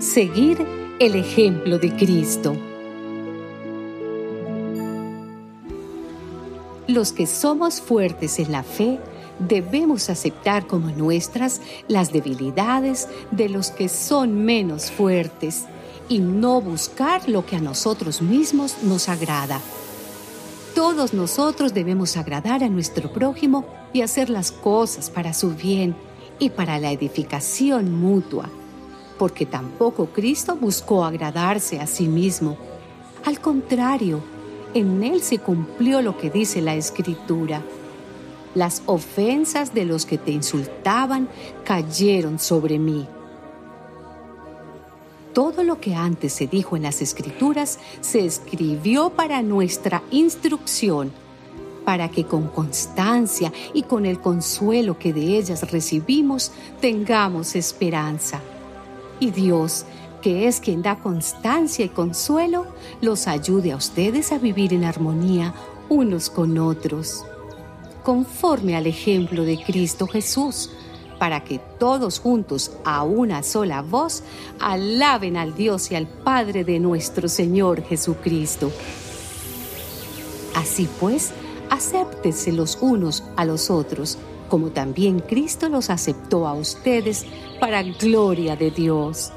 Seguir el ejemplo de Cristo. Los que somos fuertes en la fe debemos aceptar como nuestras las debilidades de los que son menos fuertes y no buscar lo que a nosotros mismos nos agrada. Todos nosotros debemos agradar a nuestro prójimo y hacer las cosas para su bien y para la edificación mutua, porque tampoco Cristo buscó agradarse a sí mismo. Al contrario, en él se cumplió lo que dice la Escritura las ofensas de los que te insultaban cayeron sobre mí. Todo lo que antes se dijo en las escrituras se escribió para nuestra instrucción, para que con constancia y con el consuelo que de ellas recibimos tengamos esperanza. Y Dios, que es quien da constancia y consuelo, los ayude a ustedes a vivir en armonía unos con otros conforme al ejemplo de Cristo Jesús, para que todos juntos a una sola voz alaben al Dios y al Padre de nuestro Señor Jesucristo. Así pues, acéptense los unos a los otros, como también Cristo los aceptó a ustedes para gloria de Dios.